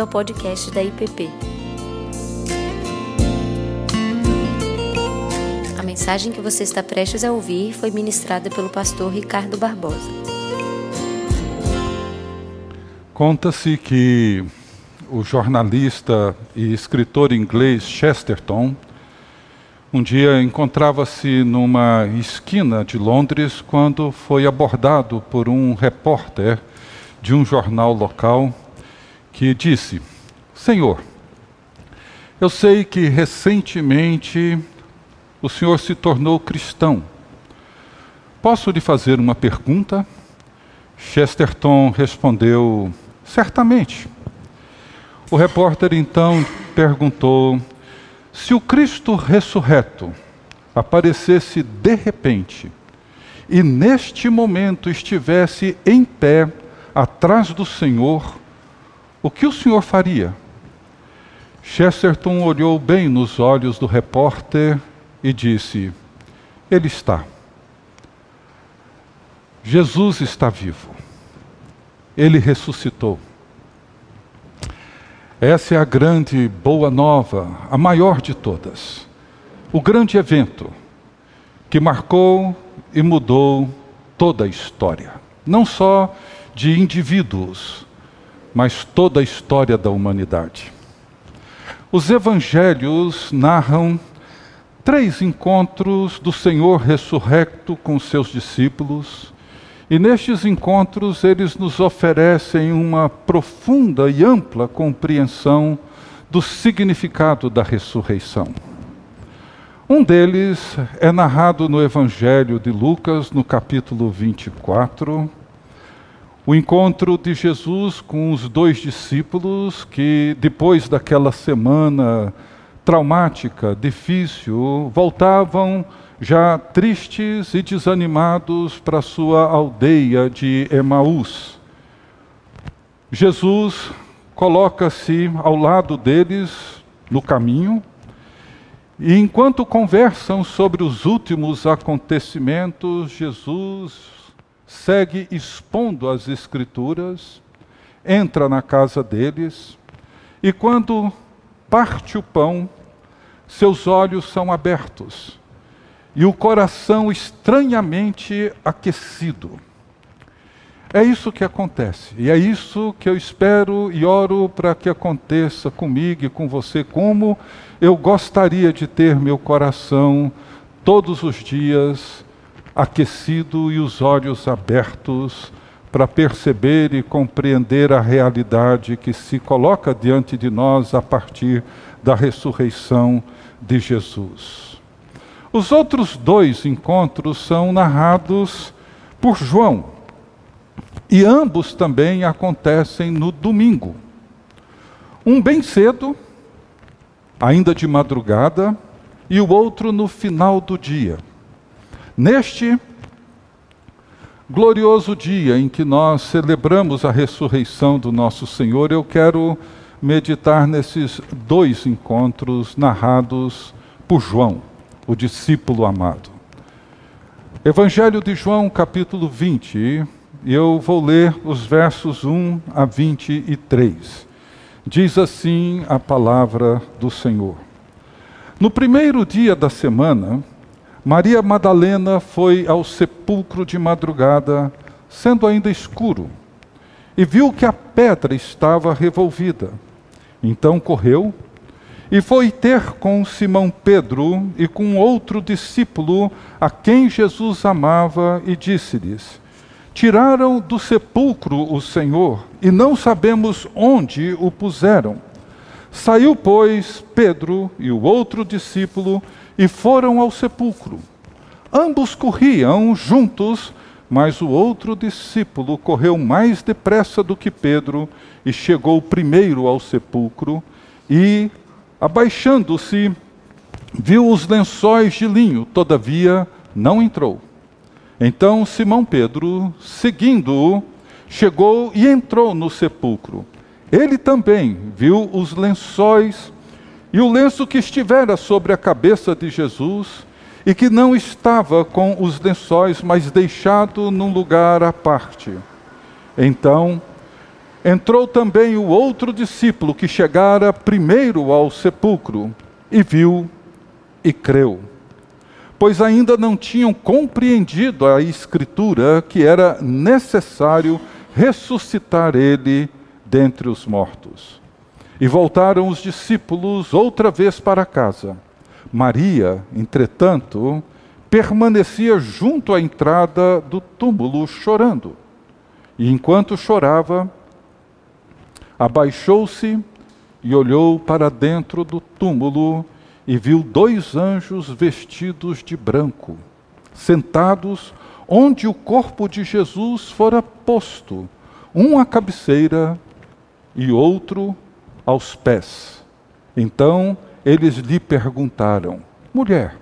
bem-vindo ao podcast da IPP. A mensagem que você está prestes a ouvir foi ministrada pelo pastor Ricardo Barbosa. Conta-se que o jornalista e escritor inglês Chesterton um dia encontrava-se numa esquina de Londres quando foi abordado por um repórter de um jornal local que disse: Senhor, eu sei que recentemente o senhor se tornou cristão. Posso lhe fazer uma pergunta? Chesterton respondeu: Certamente. O repórter então perguntou: Se o Cristo ressurreto aparecesse de repente e neste momento estivesse em pé atrás do Senhor, o que o senhor faria? Chesterton olhou bem nos olhos do repórter e disse: Ele está. Jesus está vivo. Ele ressuscitou. Essa é a grande boa nova, a maior de todas. O grande evento que marcou e mudou toda a história. Não só de indivíduos, mas toda a história da humanidade. Os evangelhos narram três encontros do Senhor ressurrecto com seus discípulos, e nestes encontros eles nos oferecem uma profunda e ampla compreensão do significado da ressurreição. Um deles é narrado no Evangelho de Lucas, no capítulo 24, o encontro de Jesus com os dois discípulos que, depois daquela semana traumática, difícil, voltavam já tristes e desanimados para sua aldeia de Emaús. Jesus coloca-se ao lado deles no caminho, e enquanto conversam sobre os últimos acontecimentos, Jesus segue expondo as Escrituras, entra na casa deles, e quando parte o pão, seus olhos são abertos e o coração estranhamente aquecido. É isso que acontece, e é isso que eu espero e oro para que aconteça comigo e com você, como eu gostaria de ter meu coração todos os dias aquecido e os olhos abertos para perceber e compreender a realidade que se coloca diante de nós a partir da ressurreição de Jesus. Os outros dois encontros são narrados por João, e ambos também acontecem no domingo. Um bem cedo, ainda de madrugada, e o outro no final do dia. Neste glorioso dia em que nós celebramos a ressurreição do nosso Senhor, eu quero meditar nesses dois encontros narrados por João, o discípulo amado. Evangelho de João, capítulo 20, e eu vou ler os versos 1 a 23. Diz assim a palavra do Senhor. No primeiro dia da semana, Maria Madalena foi ao sepulcro de madrugada, sendo ainda escuro, e viu que a pedra estava revolvida. Então correu e foi ter com Simão Pedro e com outro discípulo a quem Jesus amava e disse-lhes: Tiraram do sepulcro o Senhor e não sabemos onde o puseram. Saiu, pois, Pedro e o outro discípulo e foram ao sepulcro. Ambos corriam juntos, mas o outro discípulo correu mais depressa do que Pedro e chegou primeiro ao sepulcro e, abaixando-se, viu os lençóis de linho, todavia não entrou. Então Simão Pedro, seguindo-o, chegou e entrou no sepulcro. Ele também viu os lençóis e o lenço que estivera sobre a cabeça de Jesus, e que não estava com os lençóis, mas deixado num lugar à parte. Então Entrou também o outro discípulo que chegara primeiro ao sepulcro e viu e creu. Pois ainda não tinham compreendido a Escritura que era necessário ressuscitar ele dentre os mortos. E voltaram os discípulos outra vez para casa. Maria, entretanto, permanecia junto à entrada do túmulo chorando. E enquanto chorava, abaixou-se e olhou para dentro do túmulo e viu dois anjos vestidos de branco, sentados onde o corpo de Jesus fora posto, um à cabeceira e outro aos pés. Então eles lhe perguntaram: Mulher,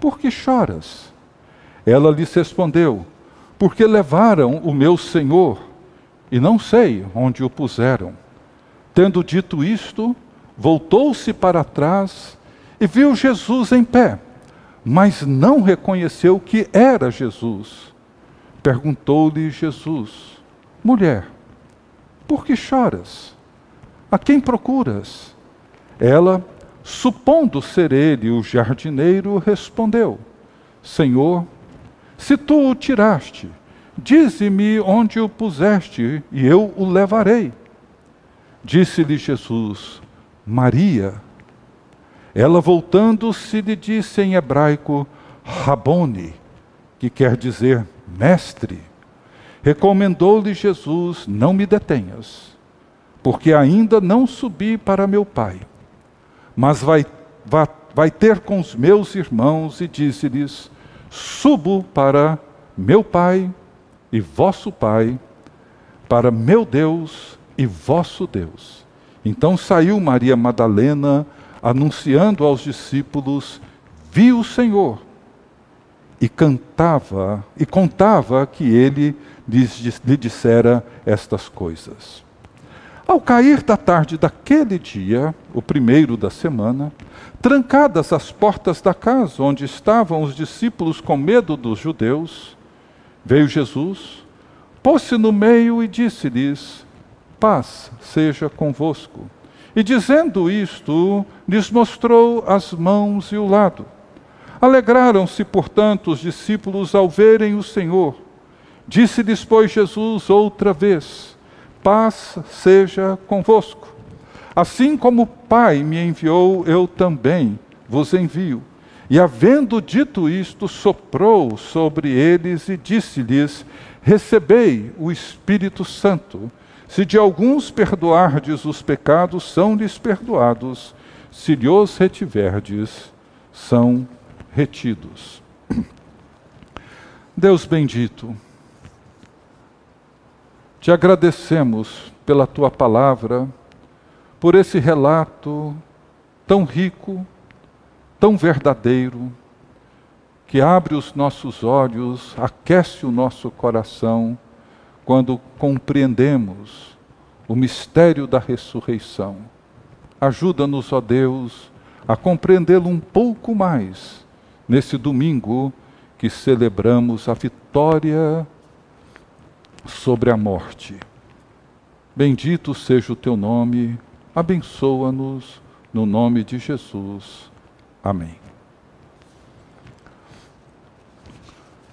por que choras? Ela lhes respondeu: Porque levaram o meu Senhor e não sei onde o puseram. Tendo dito isto, voltou-se para trás e viu Jesus em pé, mas não reconheceu que era Jesus. Perguntou-lhe Jesus: Mulher, por que choras? A quem procuras? Ela, supondo ser ele o jardineiro, respondeu: Senhor, se tu o tiraste, Dize-me onde o puseste, e eu o levarei. Disse-lhe Jesus: Maria. Ela, voltando-se, lhe disse em hebraico: Rabone, que quer dizer mestre. Recomendou-lhe Jesus: Não me detenhas, porque ainda não subi para meu Pai. Mas vai, vai, vai ter com os meus irmãos e disse-lhes: Subo para meu Pai e vosso Pai, para meu Deus e vosso Deus. Então saiu Maria Madalena, anunciando aos discípulos: viu o Senhor. E cantava, e contava que ele lhe dissera estas coisas. Ao cair da tarde daquele dia, o primeiro da semana, trancadas as portas da casa onde estavam os discípulos com medo dos judeus, Veio Jesus, pôs-se no meio e disse-lhes: Paz seja convosco. E dizendo isto, lhes mostrou as mãos e o lado. Alegraram-se, portanto, os discípulos ao verem o Senhor. Disse-lhes, pois, Jesus outra vez: Paz seja convosco. Assim como o Pai me enviou, eu também vos envio. E havendo dito isto, soprou sobre eles e disse-lhes: Recebei o Espírito Santo. Se de alguns perdoardes os pecados, são-lhes perdoados. Se lhes retiverdes, são retidos. Deus bendito, te agradecemos pela tua palavra, por esse relato tão rico, tão verdadeiro, que abre os nossos olhos, aquece o nosso coração, quando compreendemos o mistério da ressurreição. Ajuda-nos, ó Deus, a compreendê-lo um pouco mais nesse domingo que celebramos a vitória sobre a morte. Bendito seja o teu nome, abençoa-nos no nome de Jesus. Amém.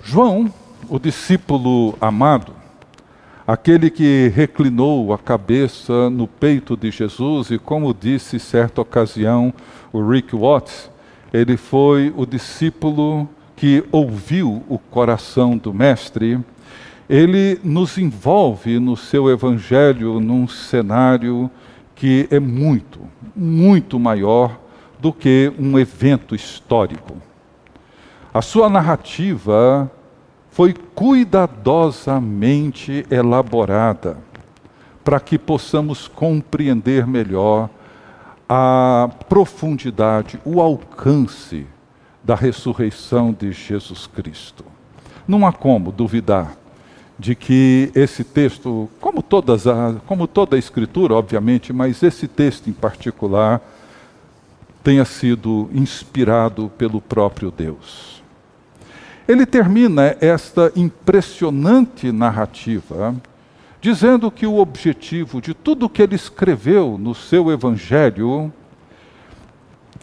João, o discípulo amado, aquele que reclinou a cabeça no peito de Jesus e, como disse certa ocasião o Rick Watts, ele foi o discípulo que ouviu o coração do Mestre. Ele nos envolve no seu evangelho num cenário que é muito, muito maior do que um evento histórico. A sua narrativa foi cuidadosamente elaborada para que possamos compreender melhor a profundidade, o alcance da ressurreição de Jesus Cristo. Não há como duvidar de que esse texto, como, todas a, como toda a Escritura, obviamente, mas esse texto em particular, tenha sido inspirado pelo próprio Deus. Ele termina esta impressionante narrativa dizendo que o objetivo de tudo que ele escreveu no seu evangelho,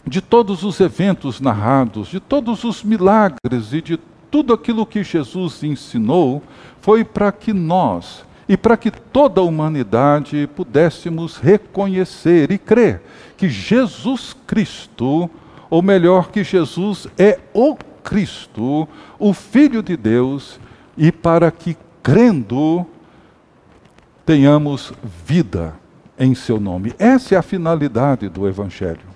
de todos os eventos narrados, de todos os milagres e de tudo aquilo que Jesus ensinou, foi para que nós e para que toda a humanidade pudéssemos reconhecer e crer que Jesus Cristo, ou melhor, que Jesus é o Cristo, o Filho de Deus, e para que crendo tenhamos vida em seu nome. Essa é a finalidade do Evangelho.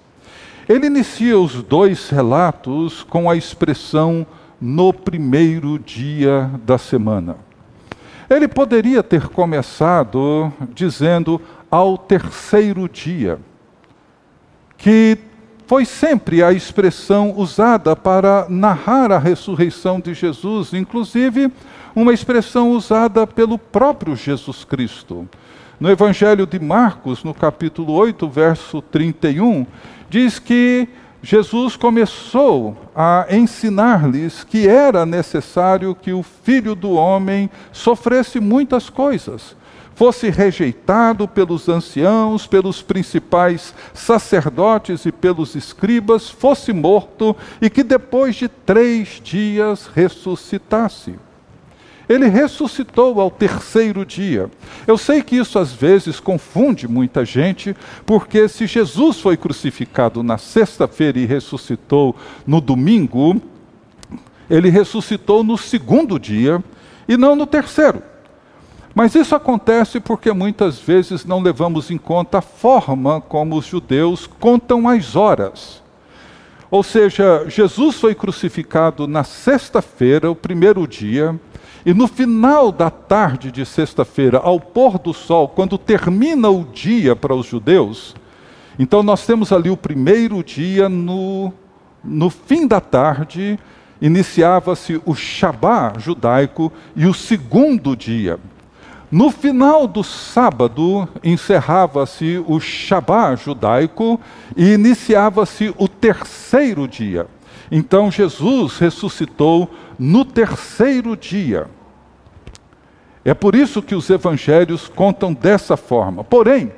Ele inicia os dois relatos com a expressão no primeiro dia da semana. Ele poderia ter começado dizendo ao terceiro dia, que foi sempre a expressão usada para narrar a ressurreição de Jesus, inclusive uma expressão usada pelo próprio Jesus Cristo. No Evangelho de Marcos, no capítulo 8, verso 31, diz que Jesus começou a ensinar-lhes que era necessário que o filho do homem sofresse muitas coisas, fosse rejeitado pelos anciãos, pelos principais sacerdotes e pelos escribas, fosse morto e que depois de três dias ressuscitasse. Ele ressuscitou ao terceiro dia. Eu sei que isso às vezes confunde muita gente, porque se Jesus foi crucificado na sexta-feira e ressuscitou no domingo, ele ressuscitou no segundo dia e não no terceiro. Mas isso acontece porque muitas vezes não levamos em conta a forma como os judeus contam as horas. Ou seja, Jesus foi crucificado na sexta-feira, o primeiro dia, e no final da tarde de sexta-feira, ao pôr do sol, quando termina o dia para os judeus, então nós temos ali o primeiro dia, no, no fim da tarde, iniciava-se o Shabá judaico e o segundo dia. No final do sábado, encerrava-se o Shabá judaico e iniciava-se o terceiro dia. Então Jesus ressuscitou no terceiro dia. É por isso que os evangelhos contam dessa forma. Porém,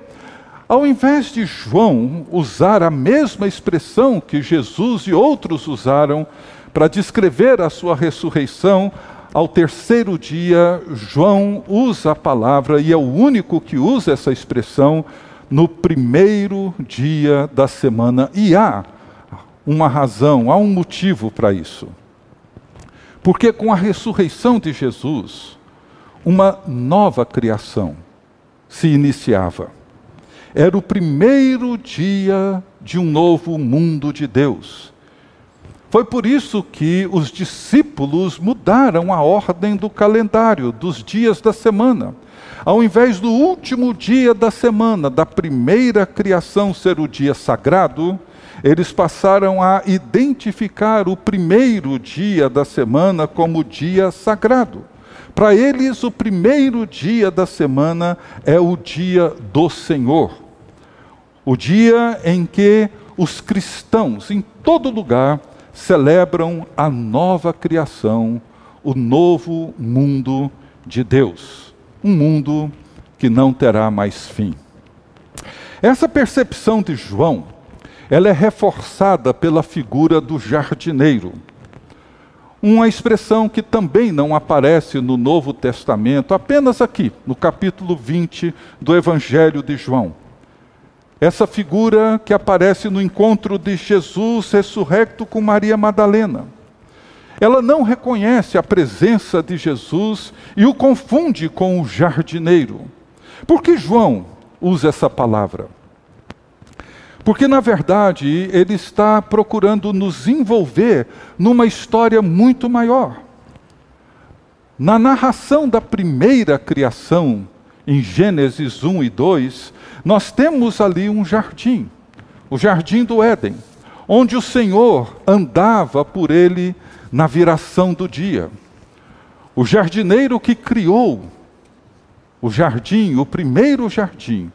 ao invés de João usar a mesma expressão que Jesus e outros usaram para descrever a sua ressurreição, ao terceiro dia, João usa a palavra, e é o único que usa essa expressão, no primeiro dia da semana. E há uma razão, há um motivo para isso. Porque com a ressurreição de Jesus, uma nova criação se iniciava. Era o primeiro dia de um novo mundo de Deus. Foi por isso que os discípulos mudaram a ordem do calendário, dos dias da semana. Ao invés do último dia da semana, da primeira criação ser o dia sagrado, eles passaram a identificar o primeiro dia da semana como dia sagrado. Para eles, o primeiro dia da semana é o dia do Senhor. O dia em que os cristãos, em todo lugar, celebram a nova criação, o novo mundo de Deus. Um mundo que não terá mais fim. Essa percepção de João, ela é reforçada pela figura do jardineiro. Uma expressão que também não aparece no Novo Testamento, apenas aqui, no capítulo 20 do Evangelho de João. Essa figura que aparece no encontro de Jesus ressurrecto com Maria Madalena. Ela não reconhece a presença de Jesus e o confunde com o jardineiro. Por que João usa essa palavra? Porque, na verdade, ele está procurando nos envolver numa história muito maior. Na narração da primeira criação, em Gênesis 1 e 2, nós temos ali um jardim, o jardim do Éden, onde o Senhor andava por ele na viração do dia. O jardineiro que criou o jardim, o primeiro jardim,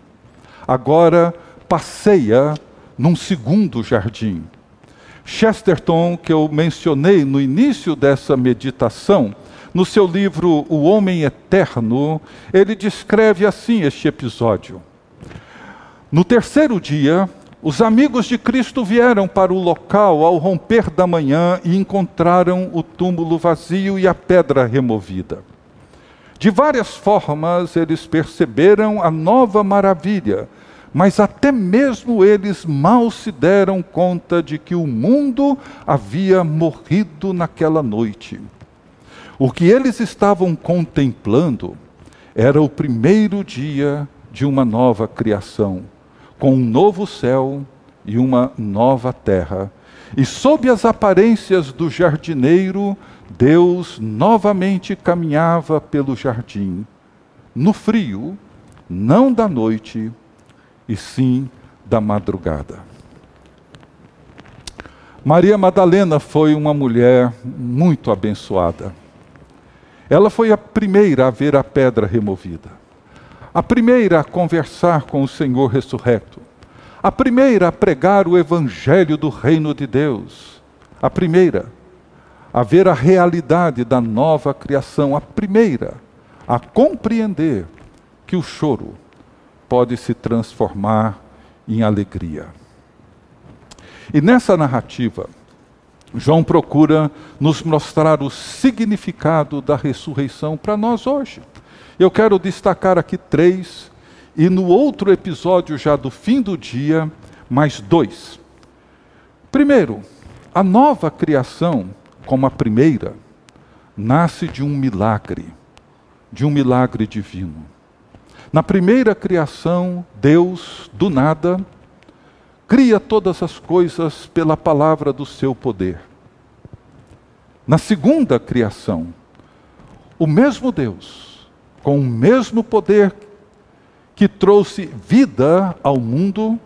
agora passeia num segundo jardim. Chesterton, que eu mencionei no início dessa meditação, no seu livro O Homem Eterno, ele descreve assim este episódio. No terceiro dia, os amigos de Cristo vieram para o local ao romper da manhã e encontraram o túmulo vazio e a pedra removida. De várias formas eles perceberam a nova maravilha, mas até mesmo eles mal se deram conta de que o mundo havia morrido naquela noite. O que eles estavam contemplando era o primeiro dia de uma nova criação, com um novo céu e uma nova terra. E sob as aparências do jardineiro, Deus novamente caminhava pelo jardim, no frio, não da noite, e sim da madrugada. Maria Madalena foi uma mulher muito abençoada. Ela foi a primeira a ver a pedra removida, a primeira a conversar com o Senhor ressurreto, a primeira a pregar o evangelho do reino de Deus, a primeira a ver a realidade da nova criação, a primeira a compreender que o choro pode se transformar em alegria. E nessa narrativa, João procura nos mostrar o significado da ressurreição para nós hoje. Eu quero destacar aqui três, e no outro episódio, já do fim do dia, mais dois. Primeiro, a nova criação, como a primeira, nasce de um milagre, de um milagre divino. Na primeira criação, Deus, do nada, cria todas as coisas pela palavra do seu poder. Na segunda criação, o mesmo Deus, com o mesmo poder que trouxe vida ao mundo,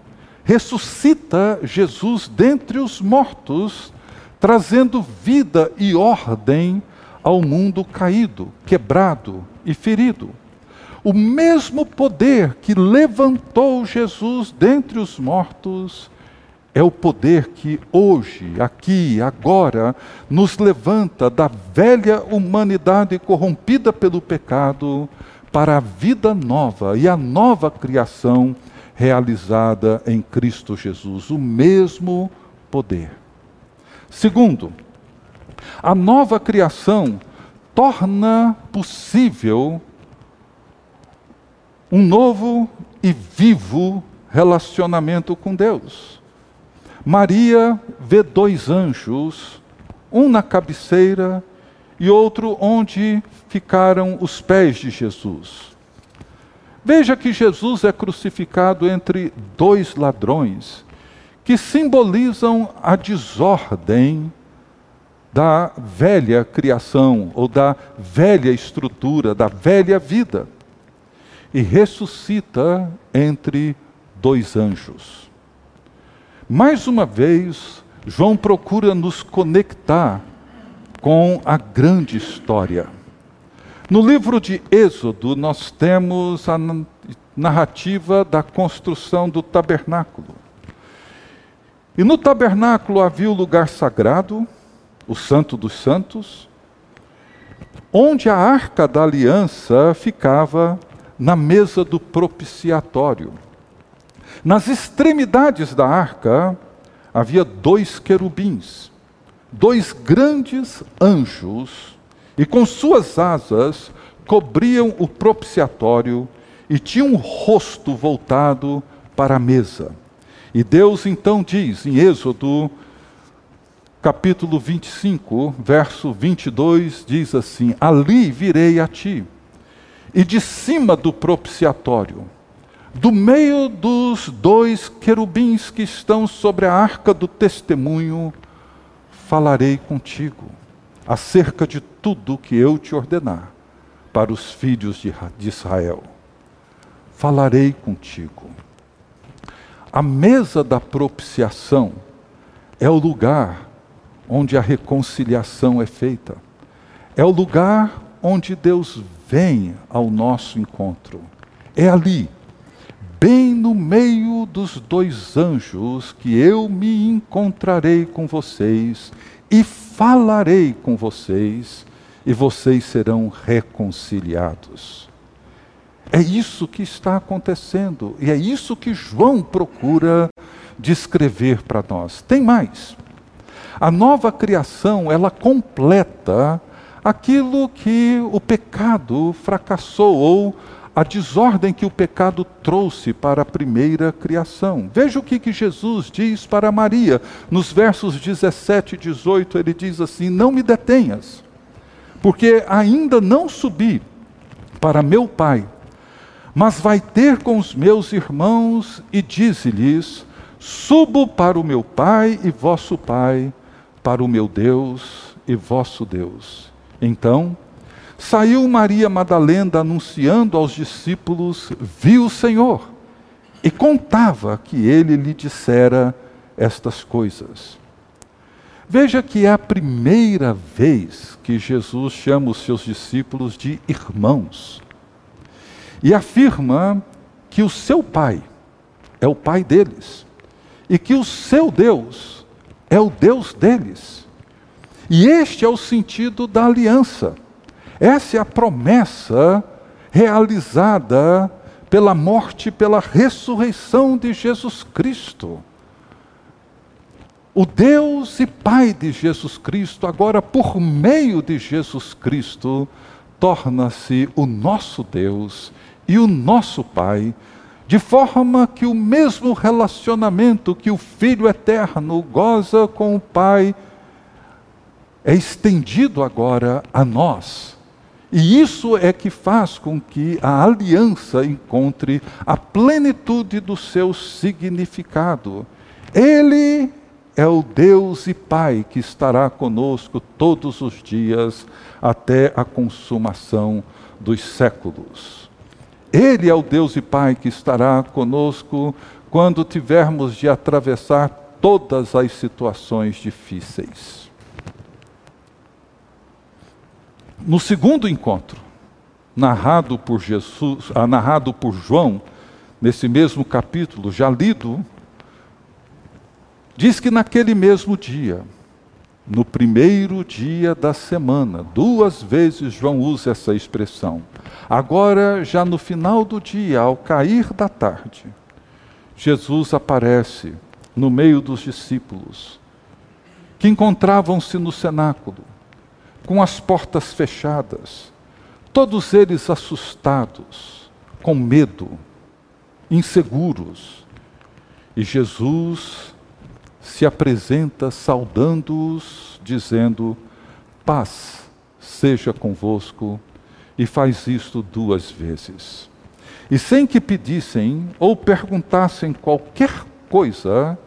ressuscita Jesus dentre os mortos, trazendo vida e ordem ao mundo caído, quebrado e ferido. O mesmo poder que levantou Jesus dentre os mortos é o poder que hoje, aqui, agora, nos levanta da velha humanidade corrompida pelo pecado para a vida nova e a nova criação realizada em Cristo Jesus. O mesmo poder. Segundo, a nova criação torna possível um novo e vivo relacionamento com Deus. Maria vê dois anjos, um na cabeceira e outro onde ficaram os pés de Jesus. Veja que Jesus é crucificado entre dois ladrões, que simbolizam a desordem da velha criação ou da velha estrutura, da velha vida e ressuscita entre dois anjos. Mais uma vez, João procura nos conectar com a grande história. No livro de Êxodo, nós temos a narrativa da construção do tabernáculo. E no tabernáculo havia o lugar sagrado, o Santo dos Santos, onde a arca da aliança ficava na mesa do propiciatório. Nas extremidades da arca havia dois querubins, dois grandes anjos, e com suas asas cobriam o propiciatório e tinham um rosto voltado para a mesa. E Deus então diz em Êxodo, capítulo 25, verso 22, diz assim: Ali virei a ti e de cima do propiciatório, do meio dos dois querubins que estão sobre a arca do testemunho, falarei contigo acerca de tudo que eu te ordenar para os filhos de Israel. Falarei contigo. A mesa da propiciação é o lugar onde a reconciliação é feita. É o lugar onde Deus vem ao nosso encontro. É ali, bem no meio dos dois anjos, que eu me encontrarei com vocês e falarei com vocês, e vocês serão reconciliados. É isso que está acontecendo e é isso que João procura descrever para nós. Tem mais. A nova criação, ela completa aquilo que o pecado fracassou ou a desordem que o pecado trouxe para a primeira criação. Veja o que, que Jesus diz para Maria. Nos versos 17 e 18, ele diz assim: Não me detenhas, porque ainda não subi para meu Pai, mas vai ter com os meus irmãos e dize-lhes: Subo para o meu Pai e vosso Pai, para o meu Deus e vosso Deus. Então, Saiu Maria Madalena anunciando aos discípulos: Viu o Senhor, e contava que ele lhe dissera estas coisas. Veja que é a primeira vez que Jesus chama os seus discípulos de irmãos e afirma que o seu Pai é o Pai deles e que o seu Deus é o Deus deles. E este é o sentido da aliança. Essa é a promessa realizada pela morte pela ressurreição de Jesus Cristo. O Deus e Pai de Jesus Cristo, agora por meio de Jesus Cristo, torna-se o nosso Deus e o nosso Pai, de forma que o mesmo relacionamento que o Filho eterno goza com o Pai é estendido agora a nós e isso é que faz com que a aliança encontre a plenitude do seu significado. Ele é o Deus e Pai que estará conosco todos os dias até a consumação dos séculos. Ele é o Deus e Pai que estará conosco quando tivermos de atravessar todas as situações difíceis. No segundo encontro, narrado por Jesus, ah, narrado por João, nesse mesmo capítulo, já lido, diz que naquele mesmo dia, no primeiro dia da semana, duas vezes João usa essa expressão. Agora, já no final do dia, ao cair da tarde, Jesus aparece no meio dos discípulos, que encontravam-se no cenáculo com as portas fechadas, todos eles assustados, com medo, inseguros. E Jesus se apresenta saudando-os, dizendo: Paz seja convosco, e faz isto duas vezes. E sem que pedissem ou perguntassem qualquer coisa,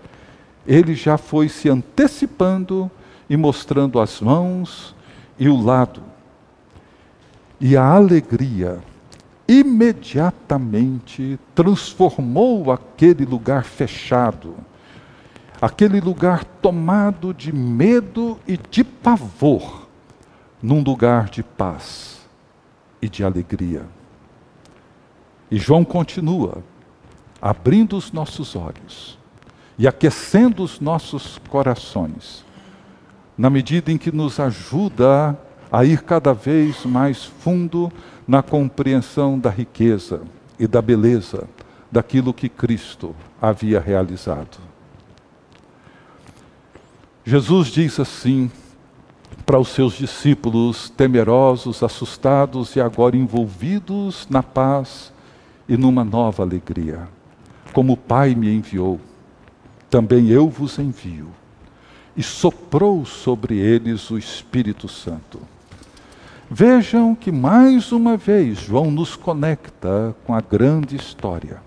ele já foi se antecipando e mostrando as mãos e o lado. E a alegria imediatamente transformou aquele lugar fechado, aquele lugar tomado de medo e de pavor, num lugar de paz e de alegria. E João continua, abrindo os nossos olhos e aquecendo os nossos corações na medida em que nos ajuda a ir cada vez mais fundo na compreensão da riqueza e da beleza daquilo que Cristo havia realizado. Jesus diz assim para os seus discípulos, temerosos, assustados e agora envolvidos na paz e numa nova alegria. Como o Pai me enviou, também eu vos envio e soprou sobre eles o Espírito Santo. Vejam que mais uma vez João nos conecta com a grande história.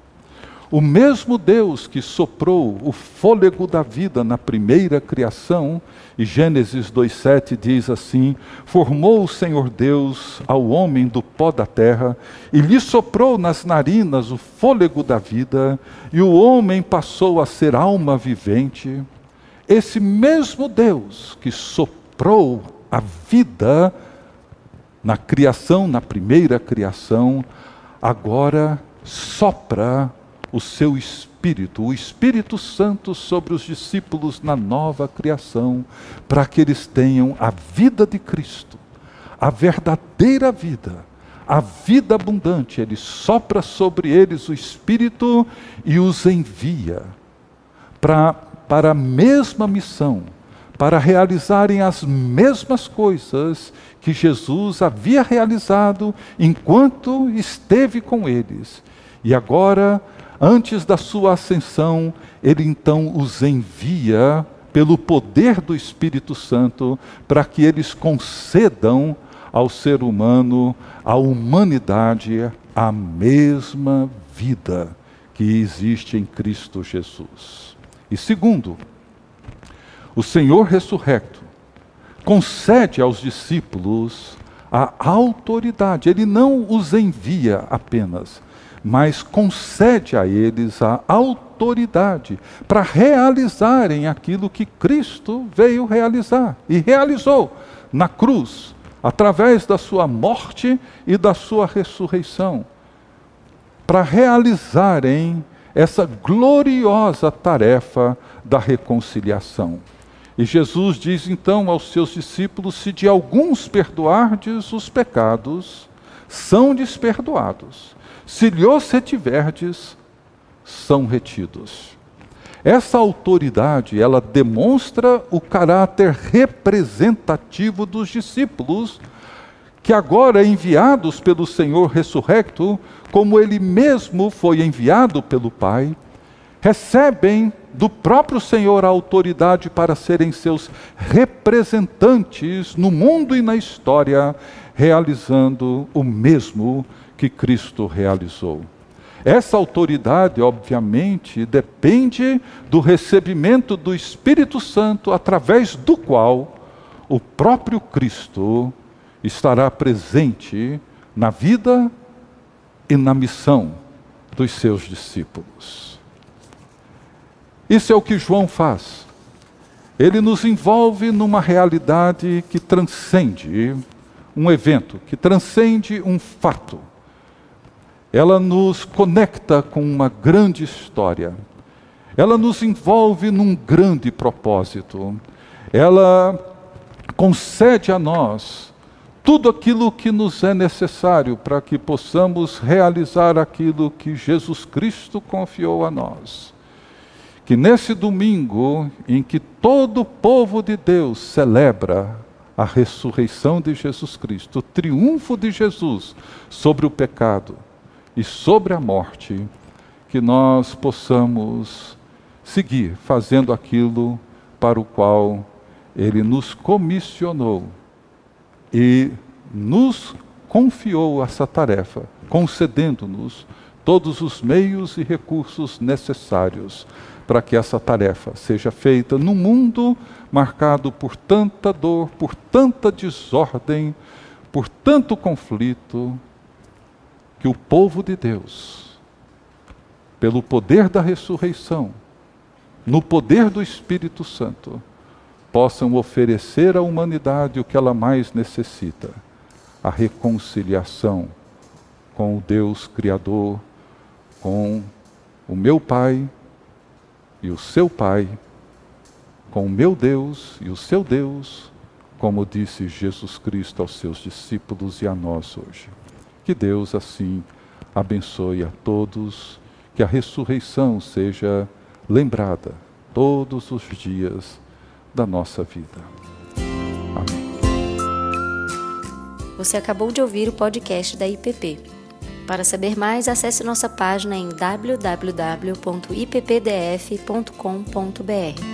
O mesmo Deus que soprou o fôlego da vida na primeira criação, e Gênesis 2,7 diz assim: Formou o Senhor Deus ao homem do pó da terra, e lhe soprou nas narinas o fôlego da vida, e o homem passou a ser alma vivente. Esse mesmo Deus que soprou a vida na criação, na primeira criação, agora sopra o seu Espírito, o Espírito Santo sobre os discípulos na nova criação, para que eles tenham a vida de Cristo, a verdadeira vida, a vida abundante. Ele sopra sobre eles o Espírito e os envia pra, para a mesma missão, para realizarem as mesmas coisas que Jesus havia realizado enquanto esteve com eles. E agora, antes da sua ascensão, ele então os envia pelo poder do Espírito Santo para que eles concedam ao ser humano, à humanidade, a mesma vida que existe em Cristo Jesus. E segundo, o Senhor ressurrecto concede aos discípulos a autoridade. Ele não os envia apenas, mas concede a eles a autoridade para realizarem aquilo que Cristo veio realizar e realizou na cruz, através da sua morte e da sua ressurreição, para realizarem essa gloriosa tarefa da reconciliação. E Jesus diz então aos seus discípulos: se de alguns perdoardes os pecados, são desperdoados. Se lhos retiverdes, são retidos. Essa autoridade, ela demonstra o caráter representativo dos discípulos, que agora enviados pelo Senhor ressurrecto, como ele mesmo foi enviado pelo Pai, recebem do próprio Senhor a autoridade para serem seus representantes no mundo e na história, realizando o mesmo que Cristo realizou. Essa autoridade, obviamente, depende do recebimento do Espírito Santo, através do qual o próprio Cristo estará presente na vida e na missão dos seus discípulos. Isso é o que João faz. Ele nos envolve numa realidade que transcende um evento, que transcende um fato. Ela nos conecta com uma grande história. Ela nos envolve num grande propósito. Ela concede a nós tudo aquilo que nos é necessário para que possamos realizar aquilo que Jesus Cristo confiou a nós. Que nesse domingo em que todo o povo de Deus celebra a ressurreição de Jesus Cristo, o triunfo de Jesus sobre o pecado e sobre a morte, que nós possamos seguir fazendo aquilo para o qual ele nos comissionou e nos confiou essa tarefa, concedendo-nos todos os meios e recursos necessários para que essa tarefa seja feita num mundo marcado por tanta dor, por tanta desordem, por tanto conflito, que o povo de Deus, pelo poder da ressurreição, no poder do Espírito Santo, possam oferecer à humanidade o que ela mais necessita: a reconciliação com o Deus Criador, com o meu Pai e o seu Pai, com o meu Deus e o seu Deus, como disse Jesus Cristo aos seus discípulos e a nós hoje. Que Deus assim abençoe a todos, que a ressurreição seja lembrada todos os dias da nossa vida. Amém. Você acabou de ouvir o podcast da IPP. Para saber mais, acesse nossa página em www.ippdf.com.br.